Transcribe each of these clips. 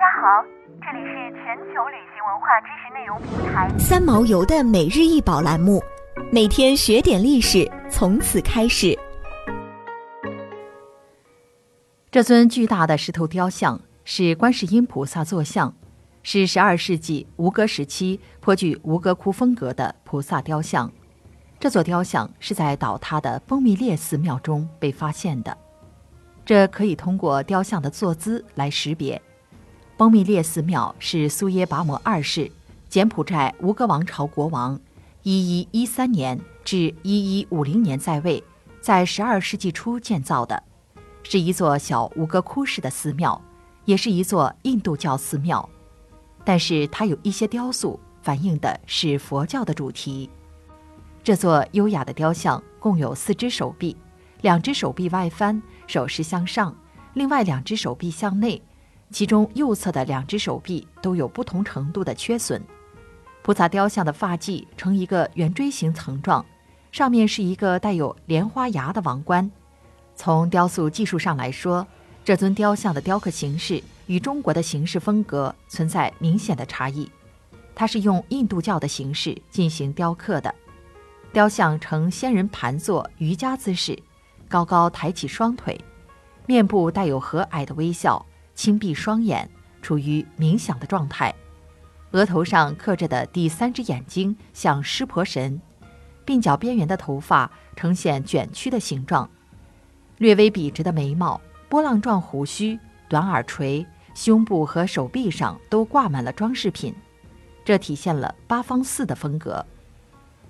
家好，这里是全球旅行文化知识内容平台三毛游的每日一宝栏目，每天学点历史，从此开始。这尊巨大的石头雕像是观世音菩萨坐像，是十二世纪吴哥时期颇具吴哥窟风格的菩萨雕像。这座雕像是在倒塌的崩密列寺庙中被发现的，这可以通过雕像的坐姿来识别。崩密列寺庙是苏耶拔摩二世，柬埔寨吴哥王朝国王，一一一三年至一一五零年在位，在十二世纪初建造的，是一座小吴哥窟式的寺庙，也是一座印度教寺庙，但是它有一些雕塑反映的是佛教的主题。这座优雅的雕像共有四只手臂，两只手臂外翻，手势向上；另外两只手臂向内，其中右侧的两只手臂都有不同程度的缺损。菩萨雕像的发髻呈一个圆锥形层状，上面是一个带有莲花牙的王冠。从雕塑技术上来说，这尊雕像的雕刻形式与中国的形式风格存在明显的差异，它是用印度教的形式进行雕刻的。雕像呈仙人盘坐瑜伽姿势，高高抬起双腿，面部带有和蔼的微笑，轻闭双眼，处于冥想的状态。额头上刻着的第三只眼睛像湿婆神，鬓角边缘的头发呈现卷曲的形状，略微笔直的眉毛，波浪状胡须，短耳垂，胸部和手臂上都挂满了装饰品，这体现了八方寺的风格。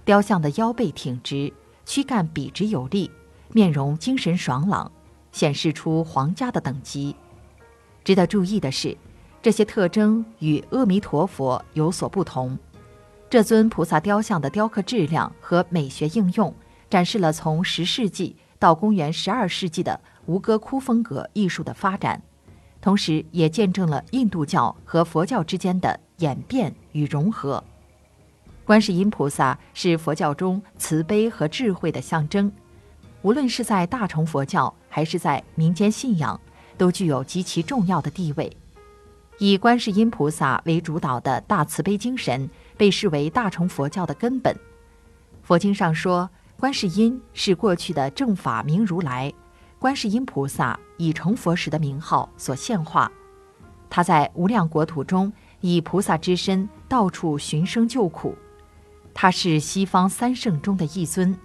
雕像的腰背挺直，躯干笔直有力，面容精神爽朗，显示出皇家的等级。值得注意的是，这些特征与阿弥陀佛有所不同。这尊菩萨雕像的雕刻质量和美学应用，展示了从十世纪到公元十二世纪的吴哥窟风格艺术的发展，同时也见证了印度教和佛教之间的演变与融合。观世音菩萨是佛教中慈悲和智慧的象征，无论是在大乘佛教还是在民间信仰，都具有极其重要的地位。以观世音菩萨为主导的大慈悲精神被视为大乘佛教的根本。佛经上说，观世音是过去的正法明如来，观世音菩萨以成佛时的名号所现化，他在无量国土中以菩萨之身到处寻声救苦。他是西方三圣中的一尊，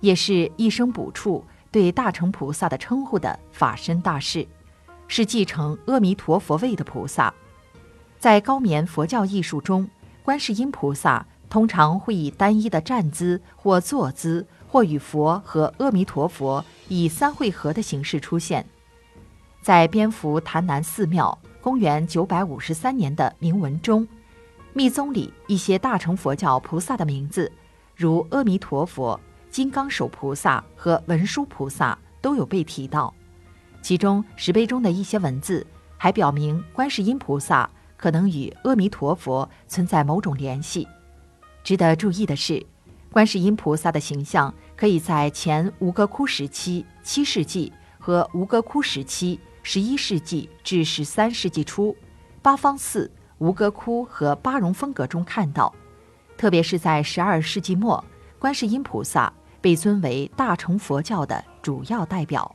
也是一生补处对大乘菩萨的称呼的法身大士，是继承阿弥陀佛位的菩萨。在高棉佛教艺术中，观世音菩萨通常会以单一的站姿或坐姿，或与佛和阿弥陀佛以三会合的形式出现。在蝙蝠潭南寺庙公元九百五十三年的铭文中。密宗里一些大乘佛教菩萨的名字，如阿弥陀佛、金刚手菩萨和文殊菩萨都有被提到。其中石碑中的一些文字还表明，观世音菩萨可能与阿弥陀佛存在某种联系。值得注意的是，观世音菩萨的形象可以在前吴哥窟时期（七世纪）和吴哥窟时期（十一世纪至十三世纪初）八方寺。吴哥窟和巴戎风格中看到，特别是在十二世纪末，观世音菩萨被尊为大乘佛教的主要代表。